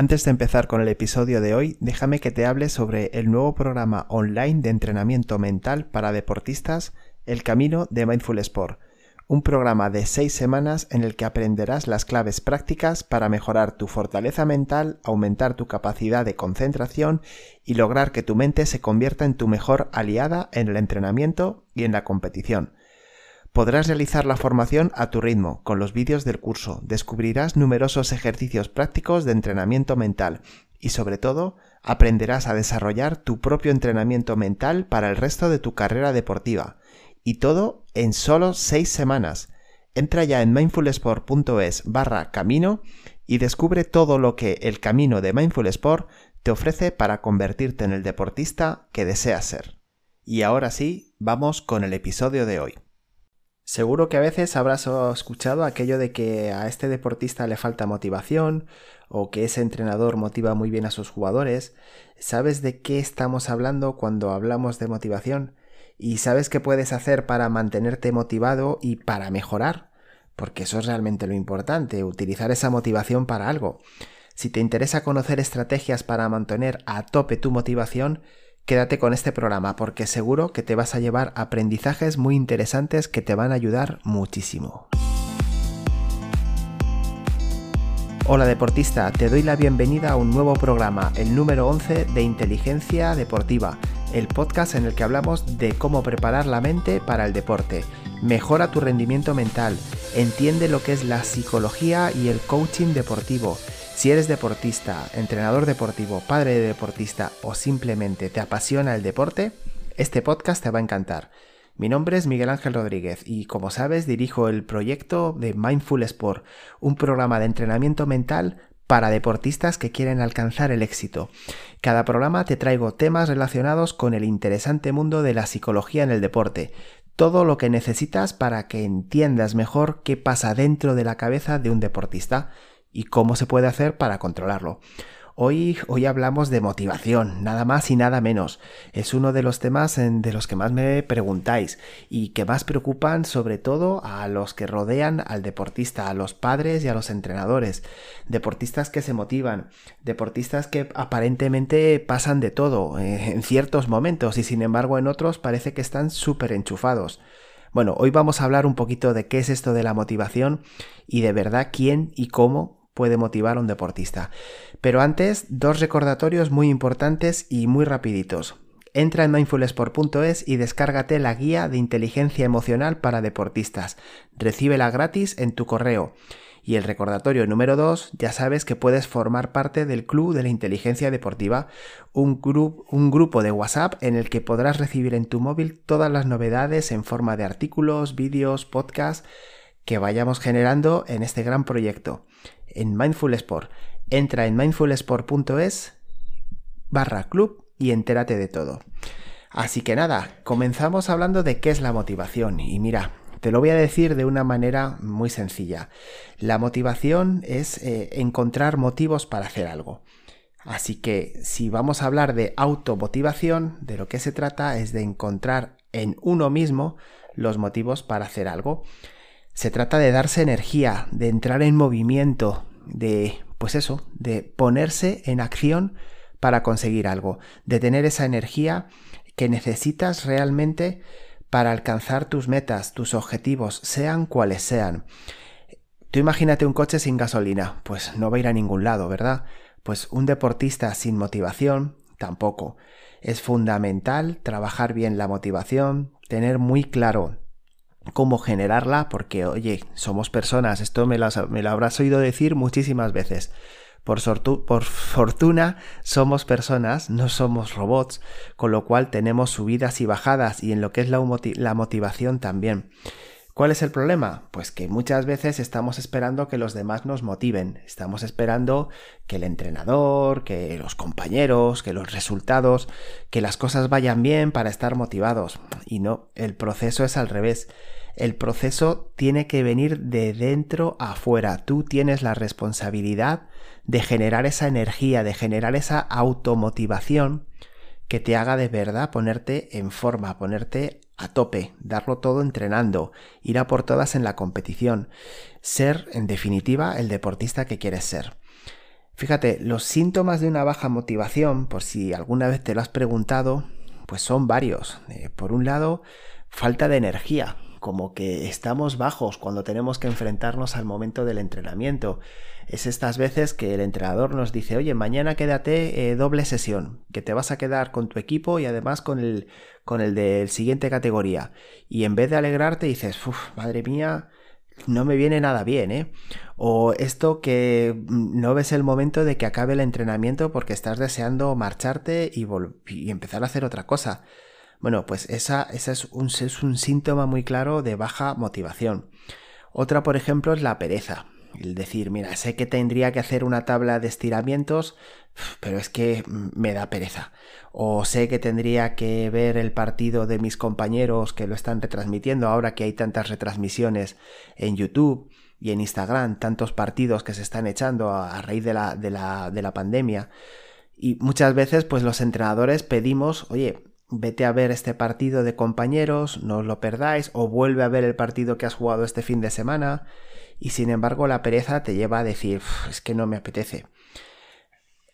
Antes de empezar con el episodio de hoy, déjame que te hable sobre el nuevo programa online de entrenamiento mental para deportistas, El Camino de Mindful Sport, un programa de seis semanas en el que aprenderás las claves prácticas para mejorar tu fortaleza mental, aumentar tu capacidad de concentración y lograr que tu mente se convierta en tu mejor aliada en el entrenamiento y en la competición. Podrás realizar la formación a tu ritmo, con los vídeos del curso, descubrirás numerosos ejercicios prácticos de entrenamiento mental y sobre todo aprenderás a desarrollar tu propio entrenamiento mental para el resto de tu carrera deportiva. Y todo en solo 6 semanas. Entra ya en mindfulsport.es barra camino y descubre todo lo que el camino de Mindful Sport te ofrece para convertirte en el deportista que deseas ser. Y ahora sí, vamos con el episodio de hoy. Seguro que a veces habrás escuchado aquello de que a este deportista le falta motivación o que ese entrenador motiva muy bien a sus jugadores. ¿Sabes de qué estamos hablando cuando hablamos de motivación? ¿Y sabes qué puedes hacer para mantenerte motivado y para mejorar? Porque eso es realmente lo importante, utilizar esa motivación para algo. Si te interesa conocer estrategias para mantener a tope tu motivación, quédate con este programa porque seguro que te vas a llevar aprendizajes muy interesantes que te van a ayudar muchísimo. Hola deportista, te doy la bienvenida a un nuevo programa, el número 11 de Inteligencia Deportiva, el podcast en el que hablamos de cómo preparar la mente para el deporte. Mejora tu rendimiento mental, entiende lo que es la psicología y el coaching deportivo si eres deportista, entrenador deportivo, padre de deportista o simplemente te apasiona el deporte, este podcast te va a encantar. Mi nombre es Miguel Ángel Rodríguez y como sabes dirijo el proyecto de Mindful Sport, un programa de entrenamiento mental para deportistas que quieren alcanzar el éxito. Cada programa te traigo temas relacionados con el interesante mundo de la psicología en el deporte, todo lo que necesitas para que entiendas mejor qué pasa dentro de la cabeza de un deportista y cómo se puede hacer para controlarlo. Hoy, hoy hablamos de motivación, nada más y nada menos. Es uno de los temas de los que más me preguntáis y que más preocupan sobre todo a los que rodean al deportista, a los padres y a los entrenadores. Deportistas que se motivan, deportistas que aparentemente pasan de todo eh, en ciertos momentos y sin embargo en otros parece que están súper enchufados. Bueno, hoy vamos a hablar un poquito de qué es esto de la motivación y de verdad quién y cómo puede motivar a un deportista. Pero antes, dos recordatorios muy importantes y muy rapiditos. Entra en mindfulsport.es y descárgate la guía de inteligencia emocional para deportistas. Recíbela gratis en tu correo. Y el recordatorio número 2, ya sabes que puedes formar parte del Club de la Inteligencia Deportiva, un, un grupo de WhatsApp en el que podrás recibir en tu móvil todas las novedades en forma de artículos, vídeos, podcasts que vayamos generando en este gran proyecto en Mindful Sport. Entra en mindfulsport.es barra club y entérate de todo. Así que nada, comenzamos hablando de qué es la motivación. Y mira, te lo voy a decir de una manera muy sencilla. La motivación es eh, encontrar motivos para hacer algo. Así que si vamos a hablar de automotivación, de lo que se trata es de encontrar en uno mismo los motivos para hacer algo. Se trata de darse energía, de entrar en movimiento, de, pues eso, de ponerse en acción para conseguir algo, de tener esa energía que necesitas realmente para alcanzar tus metas, tus objetivos, sean cuales sean. Tú imagínate un coche sin gasolina, pues no va a ir a ningún lado, ¿verdad? Pues un deportista sin motivación, tampoco. Es fundamental trabajar bien la motivación, tener muy claro cómo generarla, porque oye, somos personas, esto me, lo habrás oído decir muchísimas veces. Por, fortuna somos personas, no somos robots, con lo cual tenemos subidas y bajadas y en lo que es la motivación también. ¿Cuál es el problema? Pues que muchas veces estamos esperando que los demás nos motiven, estamos esperando que el entrenador, que los compañeros, que los resultados, que las cosas vayan bien para estar motivados. Y no, el proceso es al revés. El proceso tiene que venir de dentro afuera. Tú tienes la responsabilidad de generar esa energía, de generar esa automotivación que te haga de verdad ponerte en forma, ponerte a tope, darlo todo entrenando, ir a por todas en la competición, ser, en definitiva, el deportista que quieres ser. Fíjate, los síntomas de una baja motivación, por si alguna vez te lo has preguntado, pues son varios. Eh, por un lado, falta de energía, como que estamos bajos cuando tenemos que enfrentarnos al momento del entrenamiento. Es estas veces que el entrenador nos dice, oye, mañana quédate eh, doble sesión, que te vas a quedar con tu equipo y además con el, con el de siguiente categoría. Y en vez de alegrarte dices, uff, madre mía, no me viene nada bien, ¿eh? O esto que mm, no ves el momento de que acabe el entrenamiento porque estás deseando marcharte y, y empezar a hacer otra cosa. Bueno, pues esa, esa es, un, es un síntoma muy claro de baja motivación. Otra, por ejemplo, es la pereza. El decir, mira, sé que tendría que hacer una tabla de estiramientos, pero es que me da pereza. O sé que tendría que ver el partido de mis compañeros que lo están retransmitiendo ahora que hay tantas retransmisiones en YouTube y en Instagram, tantos partidos que se están echando a, raíz de la, de, la, de la pandemia. Y muchas veces, pues los entrenadores pedimos, oye, vete a ver este partido de compañeros, no os lo perdáis, o vuelve a ver el partido que has jugado este fin de semana, y sin embargo la pereza te lleva a decir, es que no me apetece.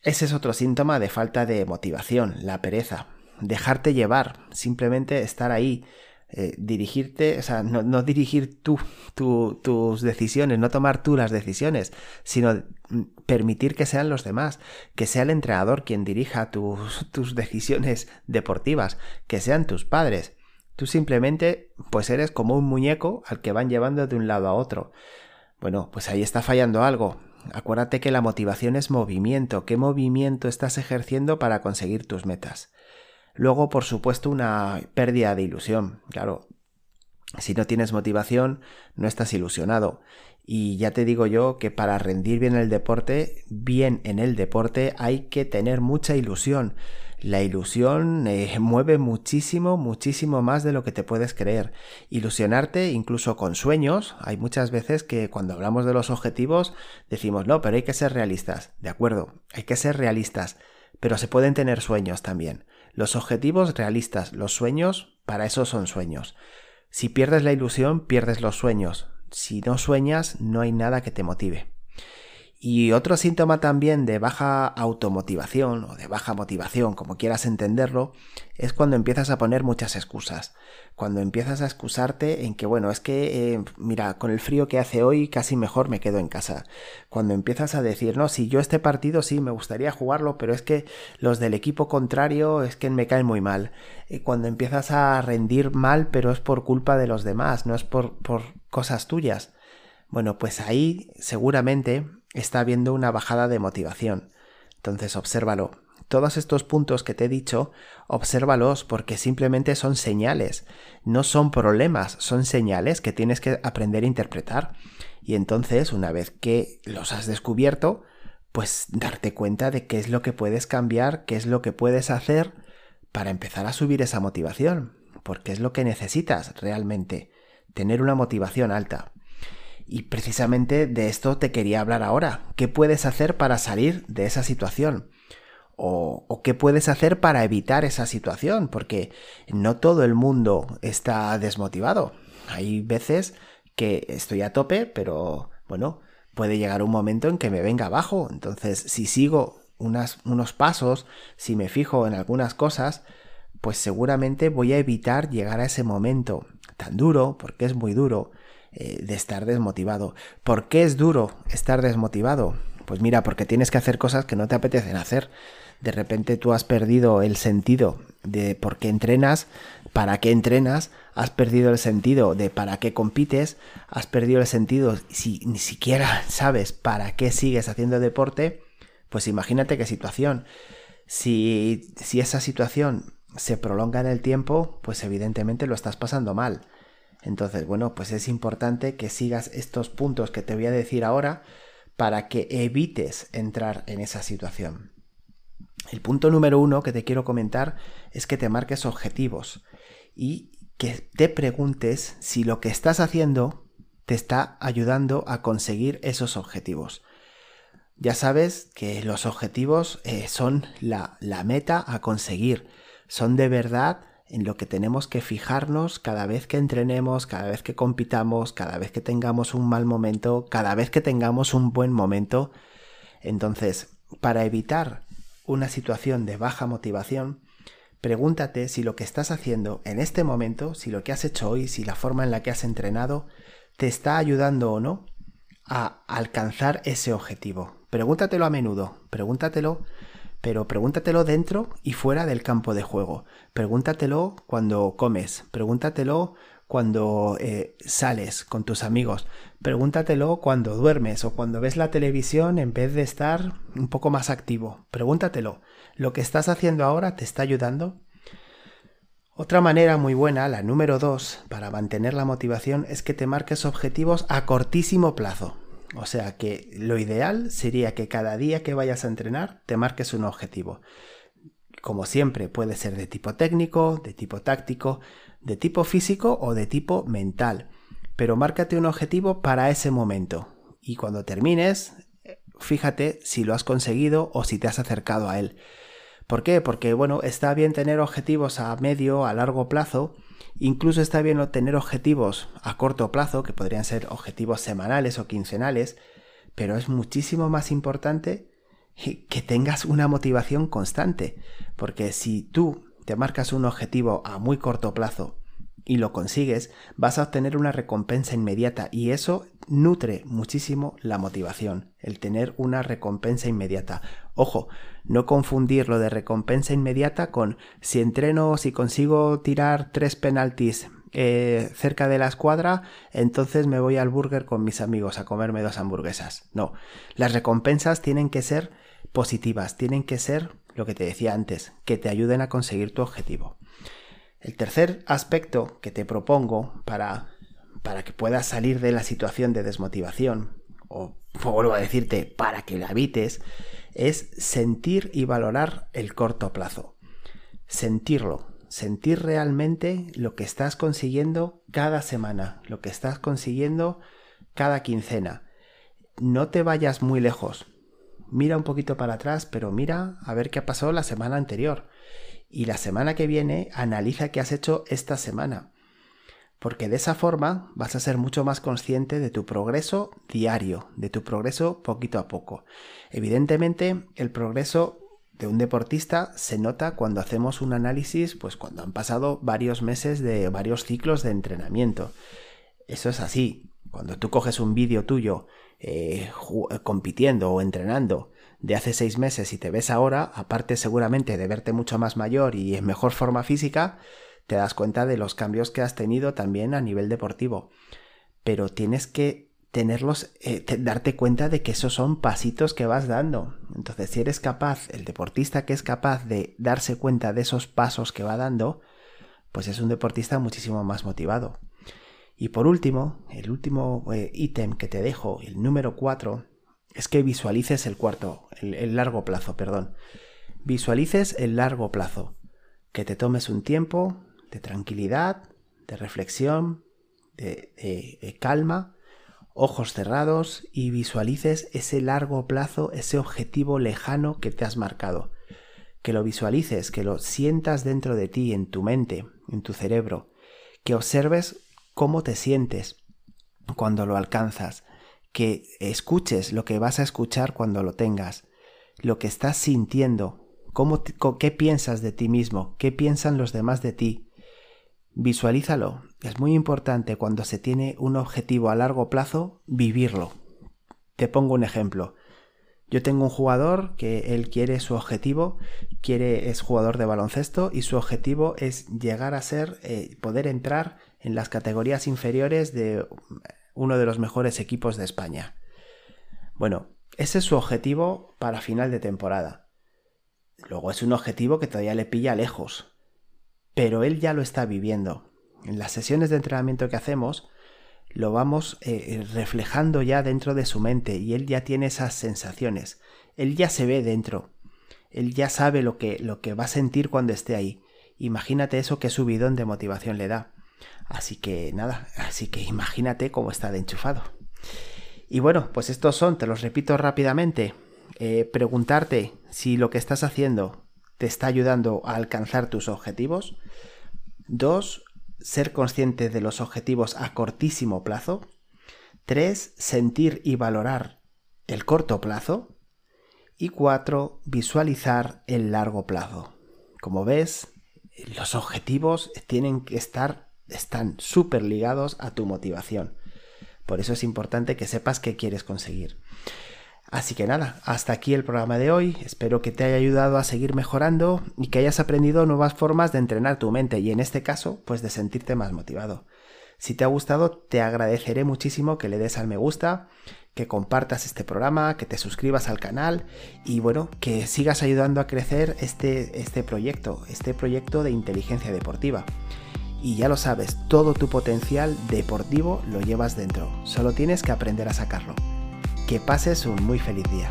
Ese es otro síntoma de falta de motivación, la pereza. Dejarte llevar, simplemente estar ahí, eh, dirigirte, o sea, no, dirigir tú tus decisiones, no tomar tú las decisiones, sino mm, permitir que sean los demás, que sea el entrenador quien dirija tus, tus decisiones deportivas, que sean tus padres. Tú simplemente, pues eres como un muñeco al que van llevando de un lado a otro. Bueno, pues ahí está fallando algo. Acuérdate que la motivación es movimiento. ¿Qué movimiento estás ejerciendo para conseguir tus metas? Luego, por supuesto, una pérdida de ilusión. Claro, si no tienes motivación, no estás ilusionado. Y ya te digo yo que para rendir bien el deporte, bien en el deporte, hay que tener mucha ilusión. La ilusión eh, mueve muchísimo, muchísimo más de lo que te puedes creer. Ilusionarte incluso con sueños. Hay muchas veces que cuando hablamos de los objetivos decimos, no, pero hay que ser realistas. De acuerdo, hay que ser realistas. Pero se pueden tener sueños también. Los objetivos realistas, los sueños, para eso son sueños. Si pierdes la ilusión, pierdes los sueños. Si no sueñas, no hay nada que te motive. Y otro síntoma también de baja automotivación o de baja motivación, como quieras entenderlo, es cuando empiezas a poner muchas excusas. Cuando empiezas a excusarte en que, bueno, es que, eh, mira, con el frío que hace hoy casi mejor me quedo en casa. Cuando empiezas a decir, no, si yo este partido sí me gustaría jugarlo, pero es que los del equipo contrario es que me caen muy mal. Y cuando empiezas a rendir mal, pero es por culpa de los demás, no es por, por cosas tuyas. Bueno, pues ahí seguramente está habiendo una bajada de motivación. Entonces, obsérvalo. Todos estos puntos que te he dicho, obsérvalos porque simplemente son señales, no son problemas, son señales que tienes que aprender a interpretar. Y entonces, una vez que los has descubierto, pues darte cuenta de qué es lo que puedes cambiar, qué es lo que puedes hacer para empezar a subir esa motivación, porque es lo que necesitas realmente, tener una motivación alta. Y precisamente de esto te quería hablar ahora. ¿Qué puedes hacer para salir de esa situación? O, qué puedes hacer para evitar esa situación, porque no todo el mundo está desmotivado. Hay veces que estoy a tope, pero bueno, puede llegar un momento en que me venga abajo. Entonces, si sigo unos pasos, si me fijo en algunas cosas, pues seguramente voy a evitar llegar a ese momento tan duro, porque es muy duro, eh, de estar desmotivado. ¿Por qué es duro estar desmotivado? Pues mira, porque tienes que hacer cosas que no te apetecen hacer. De repente tú has perdido el sentido de por qué entrenas, para qué entrenas, has perdido el sentido de para qué compites, has perdido el sentido si ni siquiera sabes para qué sigues haciendo deporte, pues imagínate qué situación. Si, si esa situación se prolonga en el tiempo, pues evidentemente lo estás pasando mal. Entonces, bueno, pues es importante que sigas estos puntos que te voy a decir ahora para que evites entrar en esa situación. El punto número uno que te quiero comentar es que te marques objetivos y que te preguntes si lo que estás haciendo te está ayudando a conseguir esos objetivos. Ya sabes que los objetivos eh, son la, la meta a conseguir, son de verdad en lo que tenemos que fijarnos cada vez que entrenemos, cada vez que compitamos, cada vez que tengamos un mal momento, cada vez que tengamos un buen momento. Entonces, para evitar una situación de baja motivación, pregúntate si lo que estás haciendo en este momento, si lo que has hecho hoy, si la forma en la que has entrenado, te está ayudando o no a alcanzar ese objetivo. Pregúntatelo a menudo, pregúntatelo, pero pregúntatelo dentro y fuera del campo de juego. Pregúntatelo cuando comes, pregúntatelo cuando eh, sales con tus amigos. Pregúntatelo cuando duermes o cuando ves la televisión en vez de estar un poco más activo. Pregúntatelo. ¿Lo que estás haciendo ahora te está ayudando? Otra manera muy buena, la número dos, para mantener la motivación es que te marques objetivos a cortísimo plazo. O sea que lo ideal sería que cada día que vayas a entrenar te marques un objetivo. Como siempre, puede ser de tipo técnico, de tipo táctico, de tipo físico o de tipo mental. Pero márcate un objetivo para ese momento. Y cuando termines, fíjate si lo has conseguido o si te has acercado a él. ¿Por qué? Porque, bueno, está bien tener objetivos a medio, a largo plazo, incluso está bien tener objetivos a corto plazo, que podrían ser objetivos semanales o quincenales, pero es muchísimo más importante que tengas una motivación constante, porque si tú te marcas un objetivo a muy corto plazo y lo consigues, vas a obtener una recompensa inmediata y eso nutre muchísimo la motivación, el tener una recompensa inmediata. Ojo, no confundir lo de recompensa inmediata con si entreno, si consigo tirar tres penaltis eh, cerca de la escuadra, entonces me voy al burger con mis amigos a comerme dos hamburguesas. No, las recompensas tienen que ser positivas, tienen que ser lo que te decía antes, que te ayuden a conseguir tu objetivo. El tercer aspecto que te propongo para, para que puedas salir de la situación de desmotivación, o vuelvo a decirte, para que la evites, es sentir y valorar el corto plazo. Sentirlo, sentir realmente lo que estás consiguiendo cada semana, lo que estás consiguiendo cada quincena. No te vayas muy lejos, mira un poquito para atrás, pero mira a ver qué ha pasado la semana anterior. Y la semana que viene analiza qué has hecho esta semana. Porque de esa forma vas a ser mucho más consciente de tu progreso diario, de tu progreso poquito a poco. Evidentemente, el progreso de un deportista se nota cuando hacemos un análisis, pues cuando han pasado varios meses de varios ciclos de entrenamiento. Eso es así. Cuando tú coges un vídeo tuyo eh, compitiendo o entrenando de hace seis meses y te ves ahora, aparte seguramente de verte mucho más mayor y en mejor forma física, te das cuenta de los cambios que has tenido también a nivel deportivo. Pero tienes que tenerlos, eh, darte cuenta de que esos son pasitos que vas dando. Entonces, si eres capaz, el deportista que es capaz de darse cuenta de esos pasos que va dando, pues es un deportista muchísimo más motivado. Y por último, el último eh, ítem que te dejo, el número 4, es que visualices el cuarto, el, largo plazo, perdón. Visualices el largo plazo. Que te tomes un tiempo de tranquilidad, de reflexión, de calma, ojos cerrados y visualices ese largo plazo, ese objetivo lejano que te has marcado. Que lo visualices, que lo sientas dentro de ti, en tu mente, en tu cerebro. Que observes cómo te sientes cuando lo alcanzas, que escuches lo que vas a escuchar cuando lo tengas, lo que estás sintiendo, cómo qué piensas de ti mismo, qué piensan los demás de ti. Visualízalo. Es muy importante cuando se tiene un objetivo a largo plazo vivirlo. Te pongo un ejemplo. Yo tengo un jugador que él quiere su objetivo, quiere es jugador de baloncesto y su objetivo es llegar a ser eh, poder entrar en las categorías inferiores de uno de los mejores equipos de España. Bueno, ese es su objetivo para final de temporada. Luego es un objetivo que todavía le pilla lejos, pero él ya lo está viviendo. En las sesiones de entrenamiento que hacemos, lo vamos eh, reflejando ya dentro de su mente y él ya tiene esas sensaciones. Él ya se ve dentro. Él ya sabe lo que, lo que va a sentir cuando esté ahí. Imagínate eso que subidón de motivación le da. Así que nada, así que imagínate cómo está de enchufado. Y bueno, pues estos son, te los repito rápidamente, eh, preguntarte si lo que estás haciendo te está ayudando a alcanzar tus objetivos. Dos, ser consciente de los objetivos a cortísimo plazo. Tres, sentir y valorar el corto plazo. Y cuatro, visualizar el largo plazo. Como ves, los objetivos tienen que estar, están súper ligados a tu motivación. Por eso es importante que sepas qué quieres conseguir. Así que nada, hasta aquí el programa de hoy. Espero que te haya ayudado a seguir mejorando y que hayas aprendido nuevas formas de entrenar tu mente y en este caso, pues de sentirte más motivado. Si te ha gustado, te agradeceré muchísimo que le des al me gusta, que compartas este programa, que te suscribas al canal y bueno, que sigas ayudando a crecer este, este proyecto, este proyecto de inteligencia deportiva. Y ya lo sabes, todo tu potencial deportivo lo llevas dentro, solo tienes que aprender a sacarlo. Que pases un muy feliz día.